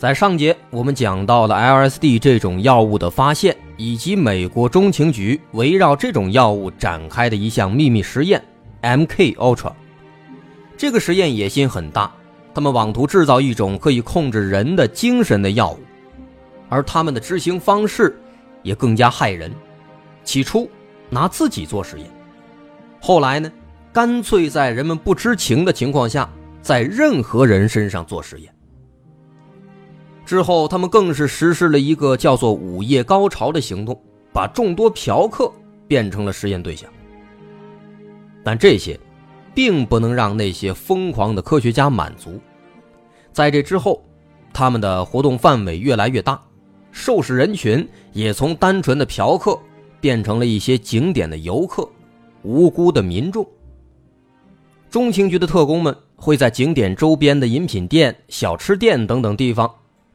在上节我们讲到了 LSD 这种药物的发现，以及美国中情局围绕这种药物展开的一项秘密实验 ——MK Ultra。这个实验野心很大，他们妄图制造一种可以控制人的精神的药物，而他们的执行方式也更加害人。起初。拿自己做实验，后来呢，干脆在人们不知情的情况下，在任何人身上做实验。之后，他们更是实施了一个叫做“午夜高潮”的行动，把众多嫖客变成了实验对象。但这些，并不能让那些疯狂的科学家满足。在这之后，他们的活动范围越来越大，受试人群也从单纯的嫖客。变成了一些景点的游客，无辜的民众。中情局的特工们会在景点周边的饮品店、小吃店等等地方，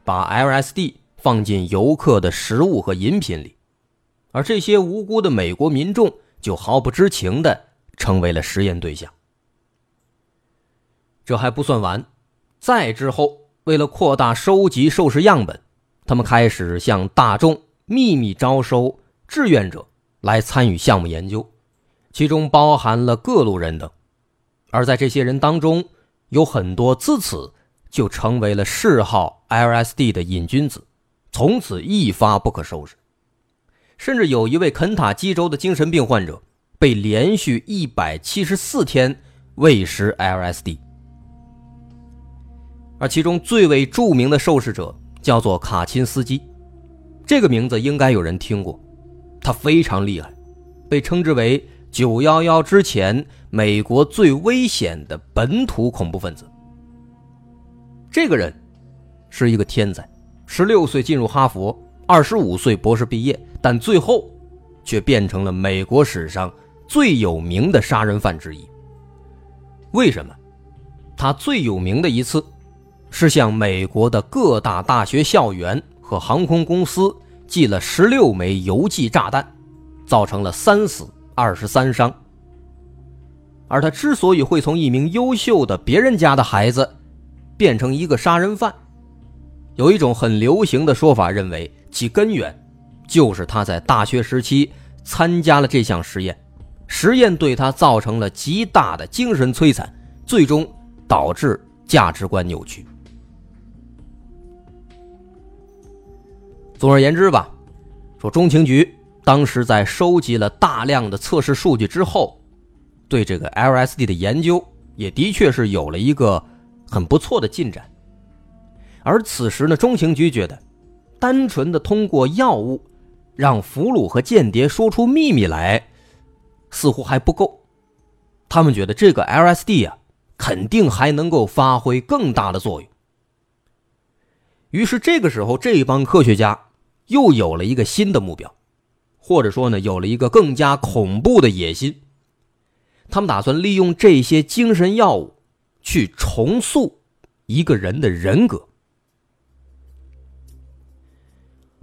把 LSD 放进游客的食物和饮品里，而这些无辜的美国民众就毫不知情的成为了实验对象。这还不算完，再之后，为了扩大收集受试样本，他们开始向大众秘密招收。志愿者来参与项目研究，其中包含了各路人等，而在这些人当中，有很多自此就成为了嗜好 LSD 的瘾君子，从此一发不可收拾。甚至有一位肯塔基州的精神病患者被连续一百七十四天喂食 LSD，而其中最为著名的受试者叫做卡钦斯基，这个名字应该有人听过。他非常厉害，被称之为“九幺幺之前美国最危险的本土恐怖分子”。这个人是一个天才，十六岁进入哈佛，二十五岁博士毕业，但最后却变成了美国史上最有名的杀人犯之一。为什么？他最有名的一次是向美国的各大大学校园和航空公司。寄了十六枚邮寄炸弹，造成了三死二十三伤。而他之所以会从一名优秀的别人家的孩子，变成一个杀人犯，有一种很流行的说法，认为其根源就是他在大学时期参加了这项实验，实验对他造成了极大的精神摧残，最终导致价值观扭曲。总而言之吧，说中情局当时在收集了大量的测试数据之后，对这个 LSD 的研究也的确是有了一个很不错的进展。而此时呢，中情局觉得，单纯的通过药物让俘虏和间谍说出秘密来，似乎还不够。他们觉得这个 LSD 啊，肯定还能够发挥更大的作用。于是这个时候，这帮科学家。又有了一个新的目标，或者说呢，有了一个更加恐怖的野心。他们打算利用这些精神药物去重塑一个人的人格，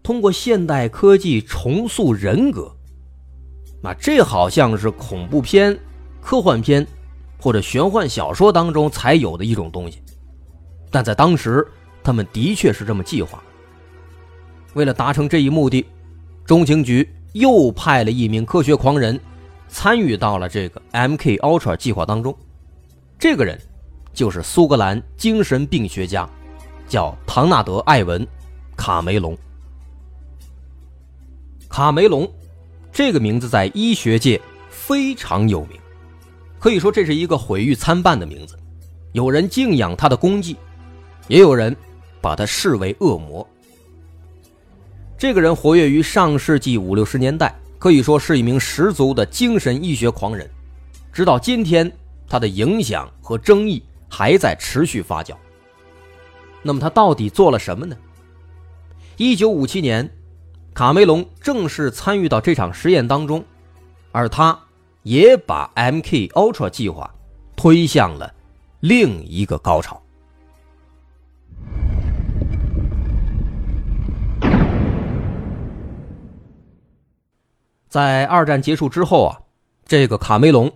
通过现代科技重塑人格。那，这好像是恐怖片、科幻片或者玄幻小说当中才有的一种东西，但在当时，他们的确是这么计划。为了达成这一目的，中情局又派了一名科学狂人参与到了这个 MK Ultra 计划当中。这个人就是苏格兰精神病学家，叫唐纳德·艾文·卡梅隆。卡梅隆这个名字在医学界非常有名，可以说这是一个毁誉参半的名字。有人敬仰他的功绩，也有人把他视为恶魔。这个人活跃于上世纪五六十年代，可以说是一名十足的精神医学狂人。直到今天，他的影响和争议还在持续发酵。那么他到底做了什么呢？一九五七年，卡梅隆正式参与到这场实验当中，而他也把 MK Ultra 计划推向了另一个高潮。在二战结束之后啊，这个卡梅隆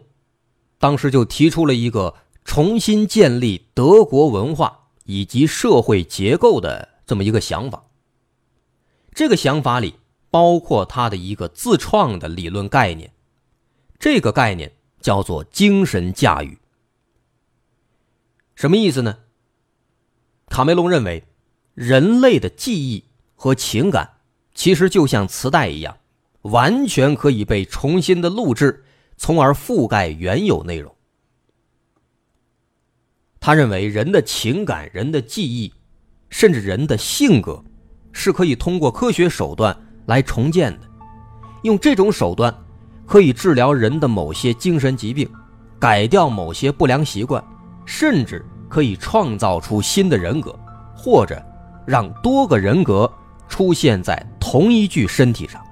当时就提出了一个重新建立德国文化以及社会结构的这么一个想法。这个想法里包括他的一个自创的理论概念，这个概念叫做精神驾驭。什么意思呢？卡梅隆认为，人类的记忆和情感其实就像磁带一样。完全可以被重新的录制，从而覆盖原有内容。他认为人的情感、人的记忆，甚至人的性格，是可以通过科学手段来重建的。用这种手段，可以治疗人的某些精神疾病，改掉某些不良习惯，甚至可以创造出新的人格，或者让多个人格出现在同一具身体上。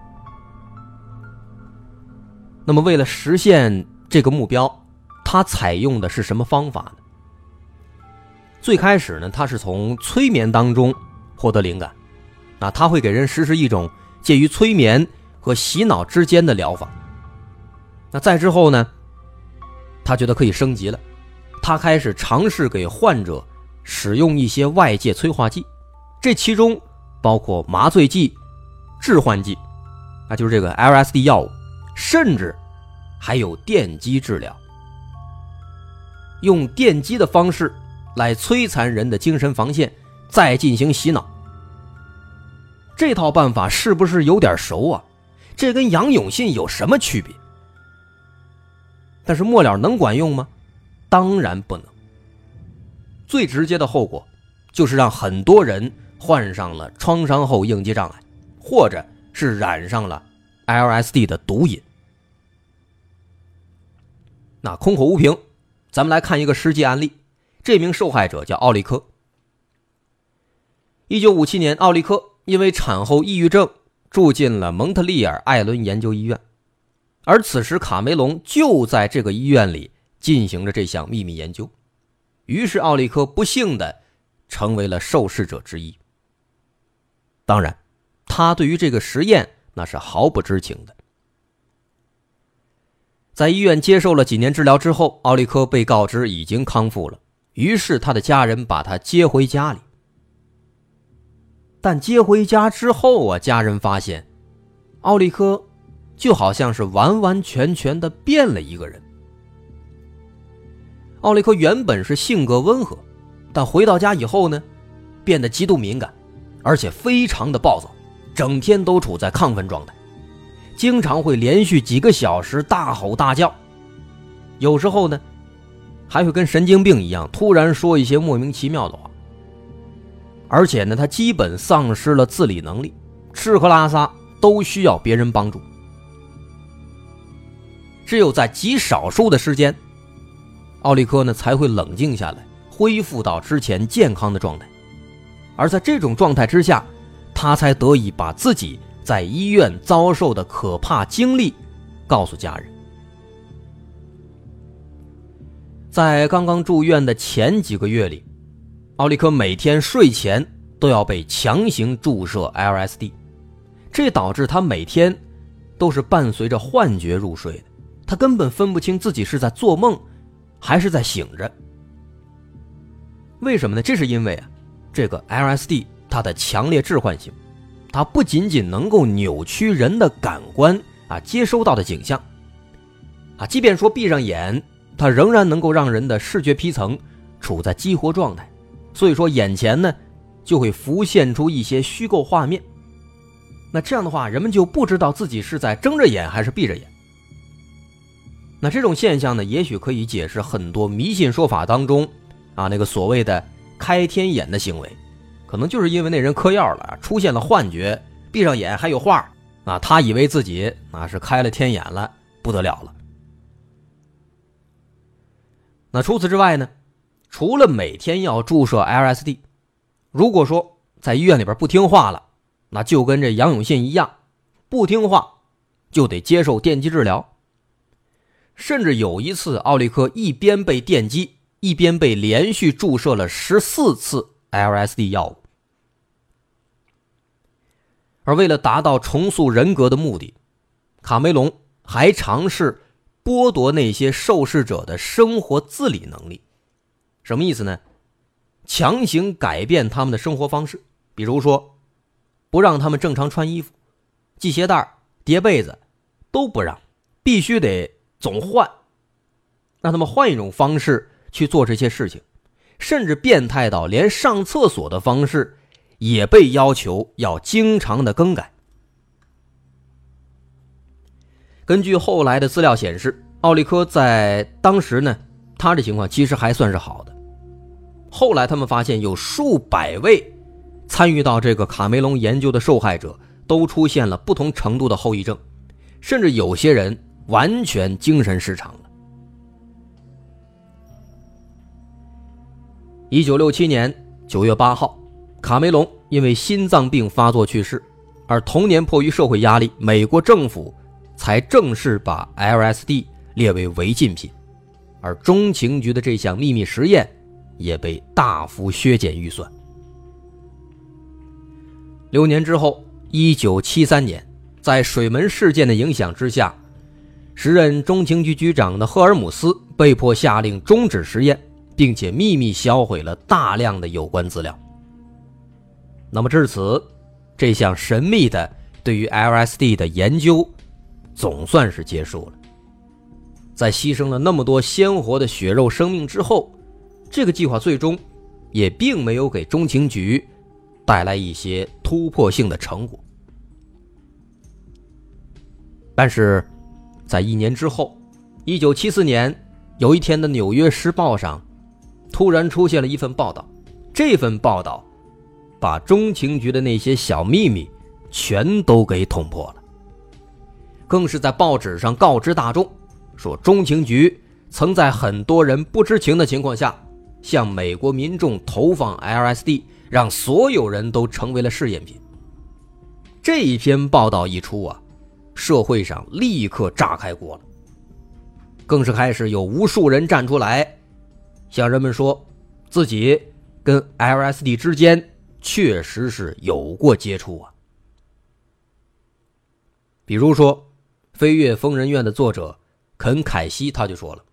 那么，为了实现这个目标，他采用的是什么方法呢？最开始呢，他是从催眠当中获得灵感，啊，他会给人实施一种介于催眠和洗脑之间的疗法。那再之后呢，他觉得可以升级了，他开始尝试给患者使用一些外界催化剂，这其中包括麻醉剂、致幻剂，那就是这个 LSD 药物。甚至还有电击治疗，用电击的方式来摧残人的精神防线，再进行洗脑。这套办法是不是有点熟啊？这跟杨永信有什么区别？但是末了能管用吗？当然不能。最直接的后果就是让很多人患上了创伤后应激障碍，或者是染上了 LSD 的毒瘾。那空口无凭，咱们来看一个实际案例。这名受害者叫奥利科。一九五七年，奥利科因为产后抑郁症住进了蒙特利尔艾伦研究医院，而此时卡梅隆就在这个医院里进行着这项秘密研究。于是，奥利科不幸的成为了受试者之一。当然，他对于这个实验那是毫不知情的。在医院接受了几年治疗之后，奥利科被告知已经康复了。于是他的家人把他接回家里。但接回家之后啊，家人发现，奥利科就好像是完完全全的变了一个人。奥利科原本是性格温和，但回到家以后呢，变得极度敏感，而且非常的暴躁，整天都处在亢奋状态。经常会连续几个小时大吼大叫，有时候呢，还会跟神经病一样，突然说一些莫名其妙的话。而且呢，他基本丧失了自理能力，吃喝拉撒都需要别人帮助。只有在极少数的时间，奥利科呢才会冷静下来，恢复到之前健康的状态。而在这种状态之下，他才得以把自己。在医院遭受的可怕经历，告诉家人。在刚刚住院的前几个月里，奥利科每天睡前都要被强行注射 LSD，这导致他每天都是伴随着幻觉入睡的，他根本分不清自己是在做梦还是在醒着。为什么呢？这是因为啊，这个 LSD 它的强烈致幻性。它不仅仅能够扭曲人的感官啊，接收到的景象，啊，即便说闭上眼，它仍然能够让人的视觉皮层处在激活状态，所以说眼前呢就会浮现出一些虚构画面。那这样的话，人们就不知道自己是在睁着眼还是闭着眼。那这种现象呢，也许可以解释很多迷信说法当中啊那个所谓的开天眼的行为。可能就是因为那人嗑药了，出现了幻觉，闭上眼还有画啊，他以为自己啊是开了天眼了，不得了了。那除此之外呢，除了每天要注射 LSD，如果说在医院里边不听话了，那就跟这杨永信一样，不听话就得接受电击治疗。甚至有一次，奥利克一边被电击，一边被连续注射了十四次 LSD 药物。而为了达到重塑人格的目的，卡梅隆还尝试剥夺那些受试者的生活自理能力。什么意思呢？强行改变他们的生活方式，比如说，不让他们正常穿衣服、系鞋带、叠被子，都不让，必须得总换，让他们换一种方式去做这些事情，甚至变态到连上厕所的方式。也被要求要经常的更改。根据后来的资料显示，奥利科在当时呢，他的情况其实还算是好的。后来他们发现有数百位参与到这个卡梅隆研究的受害者都出现了不同程度的后遗症，甚至有些人完全精神失常了。一九六七年九月八号。卡梅隆因为心脏病发作去世，而同年迫于社会压力，美国政府才正式把 LSD 列为违禁品，而中情局的这项秘密实验也被大幅削减预算。六年之后，一九七三年，在水门事件的影响之下，时任中情局局长的赫尔姆斯被迫下令终止实验，并且秘密销毁了大量的有关资料。那么至此，这项神秘的对于 LSD 的研究总算是结束了。在牺牲了那么多鲜活的血肉生命之后，这个计划最终也并没有给中情局带来一些突破性的成果。但是，在一年之后，一九七四年有一天的《纽约时报》上，突然出现了一份报道，这份报道。把中情局的那些小秘密全都给捅破了，更是在报纸上告知大众，说中情局曾在很多人不知情的情况下，向美国民众投放 LSD，让所有人都成为了试验品。这一篇报道一出啊，社会上立刻炸开锅了，更是开始有无数人站出来，向人们说自己跟 LSD 之间。确实是有过接触啊，比如说，《飞跃疯人院》的作者肯凯西他就说了，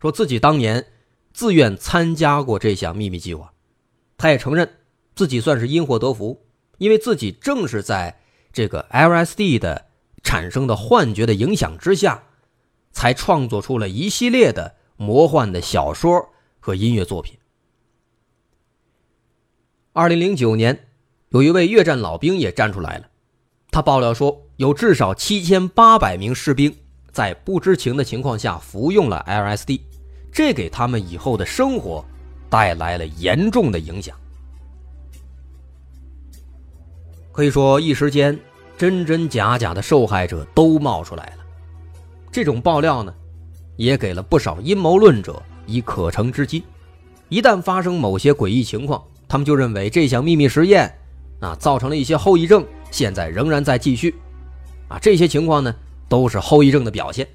说自己当年自愿参加过这项秘密计划，他也承认自己算是因祸得福，因为自己正是在这个 LSD 的产生的幻觉的影响之下，才创作出了一系列的魔幻的小说和音乐作品。二零零九年，有一位越战老兵也站出来了，他爆料说，有至少七千八百名士兵在不知情的情况下服用了 LSD，这给他们以后的生活带来了严重的影响。可以说，一时间真真假假的受害者都冒出来了。这种爆料呢，也给了不少阴谋论者以可乘之机。一旦发生某些诡异情况，他们就认为这项秘密实验，啊，造成了一些后遗症，现在仍然在继续，啊，这些情况呢，都是后遗症的表现。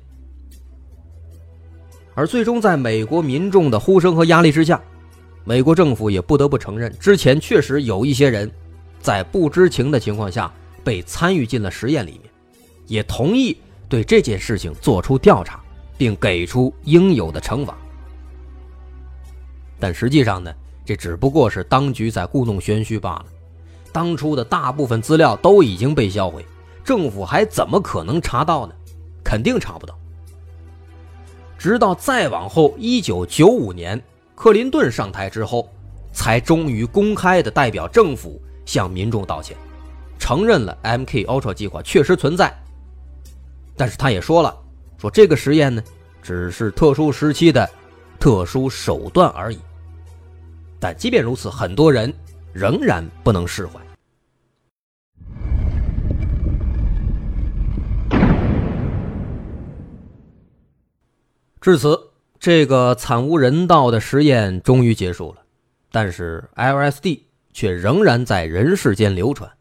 而最终，在美国民众的呼声和压力之下，美国政府也不得不承认，之前确实有一些人，在不知情的情况下被参与进了实验里面，也同意对这件事情做出调查，并给出应有的惩罚。但实际上呢？这只不过是当局在故弄玄虚罢了。当初的大部分资料都已经被销毁，政府还怎么可能查到呢？肯定查不到。直到再往后，一九九五年克林顿上台之后，才终于公开的代表政府向民众道歉，承认了 MK Ultra 计划确实存在。但是他也说了，说这个实验呢，只是特殊时期的特殊手段而已。但即便如此，很多人仍然不能释怀。至此，这个惨无人道的实验终于结束了。但是，LSD 却仍然在人世间流传，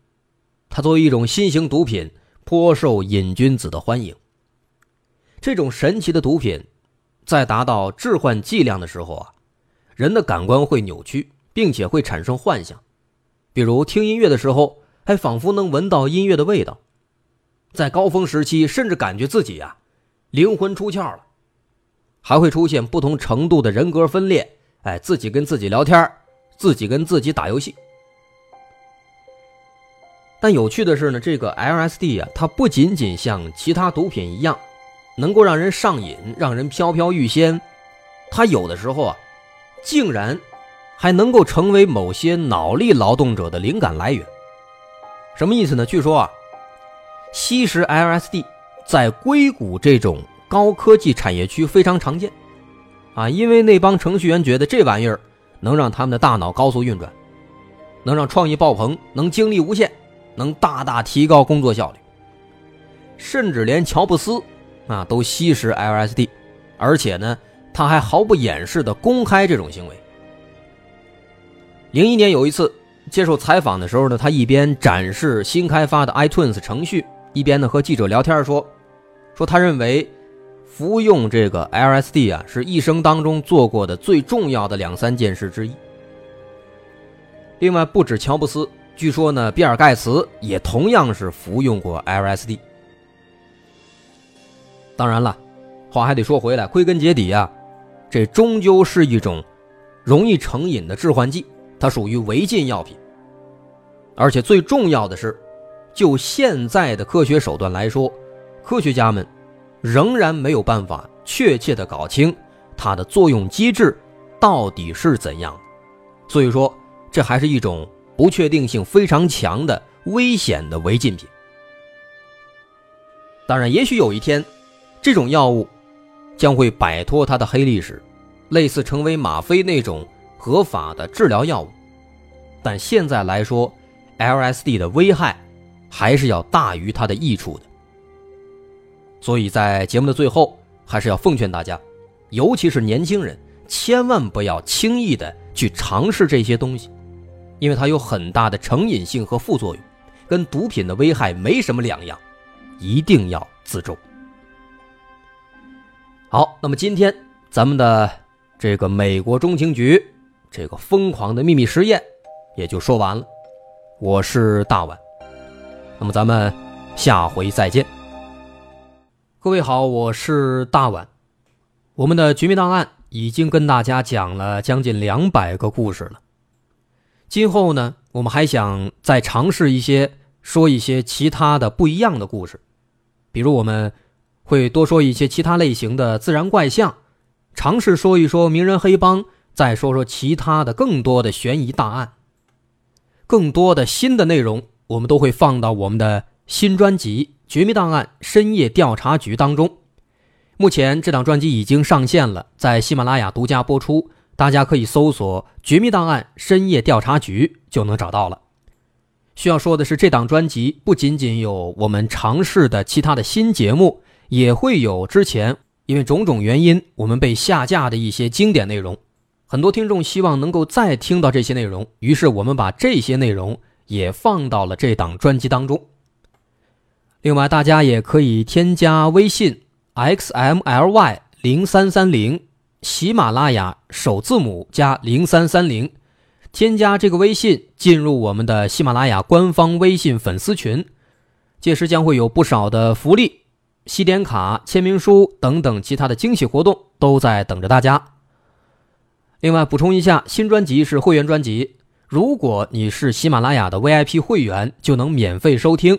它作为一种新型毒品，颇受瘾君子的欢迎。这种神奇的毒品，在达到致幻剂量的时候啊，人的感官会扭曲，并且会产生幻想，比如听音乐的时候，还仿佛能闻到音乐的味道；在高峰时期，甚至感觉自己呀，灵魂出窍了，还会出现不同程度的人格分裂，哎，自己跟自己聊天，自己跟自己打游戏。但有趣的是呢，这个 LSD 啊，它不仅仅像其他毒品一样，能够让人上瘾、让人飘飘欲仙，它有的时候啊，竟然还能够成为某些脑力劳动者的灵感来源。什么意思呢？据说啊，吸食 LSD 在硅谷这种高科技产业区非常常见，啊，因为那帮程序员觉得这玩意儿能让他们的大脑高速运转，能让创意爆棚，能精力无限。能大大提高工作效率，甚至连乔布斯啊都吸食 LSD，而且呢，他还毫不掩饰的公开这种行为。零一年有一次接受采访的时候呢，他一边展示新开发的 iTunes 程序，一边呢和记者聊天说，说他认为服用这个 LSD 啊是一生当中做过的最重要的两三件事之一。另外，不止乔布斯。据说呢，比尔盖茨也同样是服用过 LSD。当然了，话还得说回来，归根结底啊，这终究是一种容易成瘾的致幻剂，它属于违禁药品。而且最重要的是，就现在的科学手段来说，科学家们仍然没有办法确切的搞清它的作用机制到底是怎样。所以说，这还是一种。不确定性非常强的危险的违禁品。当然，也许有一天，这种药物将会摆脱它的黑历史，类似成为吗啡那种合法的治疗药物。但现在来说，LSD 的危害还是要大于它的益处的。所以在节目的最后，还是要奉劝大家，尤其是年轻人，千万不要轻易的去尝试这些东西。因为它有很大的成瘾性和副作用，跟毒品的危害没什么两样，一定要自重。好，那么今天咱们的这个美国中情局这个疯狂的秘密实验也就说完了。我是大碗，那么咱们下回再见。各位好，我是大碗。我们的绝密档案已经跟大家讲了将近两百个故事了。今后呢，我们还想再尝试一些，说一些其他的不一样的故事，比如我们会多说一些其他类型的自然怪象，尝试说一说名人黑帮，再说说其他的更多的悬疑大案。更多的新的内容，我们都会放到我们的新专辑《绝密档案：深夜调查局》当中。目前这档专辑已经上线了，在喜马拉雅独家播出。大家可以搜索《绝密档案：深夜调查局》就能找到了。需要说的是，这档专辑不仅仅有我们尝试的其他的新节目，也会有之前因为种种原因我们被下架的一些经典内容。很多听众希望能够再听到这些内容，于是我们把这些内容也放到了这档专辑当中。另外，大家也可以添加微信 xmly 零三三零。喜马拉雅首字母加零三三零，添加这个微信，进入我们的喜马拉雅官方微信粉丝群，届时将会有不少的福利、西点卡、签名书等等其他的惊喜活动都在等着大家。另外补充一下，新专辑是会员专辑，如果你是喜马拉雅的 VIP 会员，就能免费收听。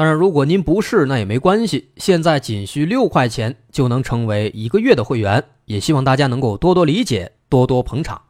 当然，如果您不是，那也没关系。现在仅需六块钱就能成为一个月的会员，也希望大家能够多多理解，多多捧场。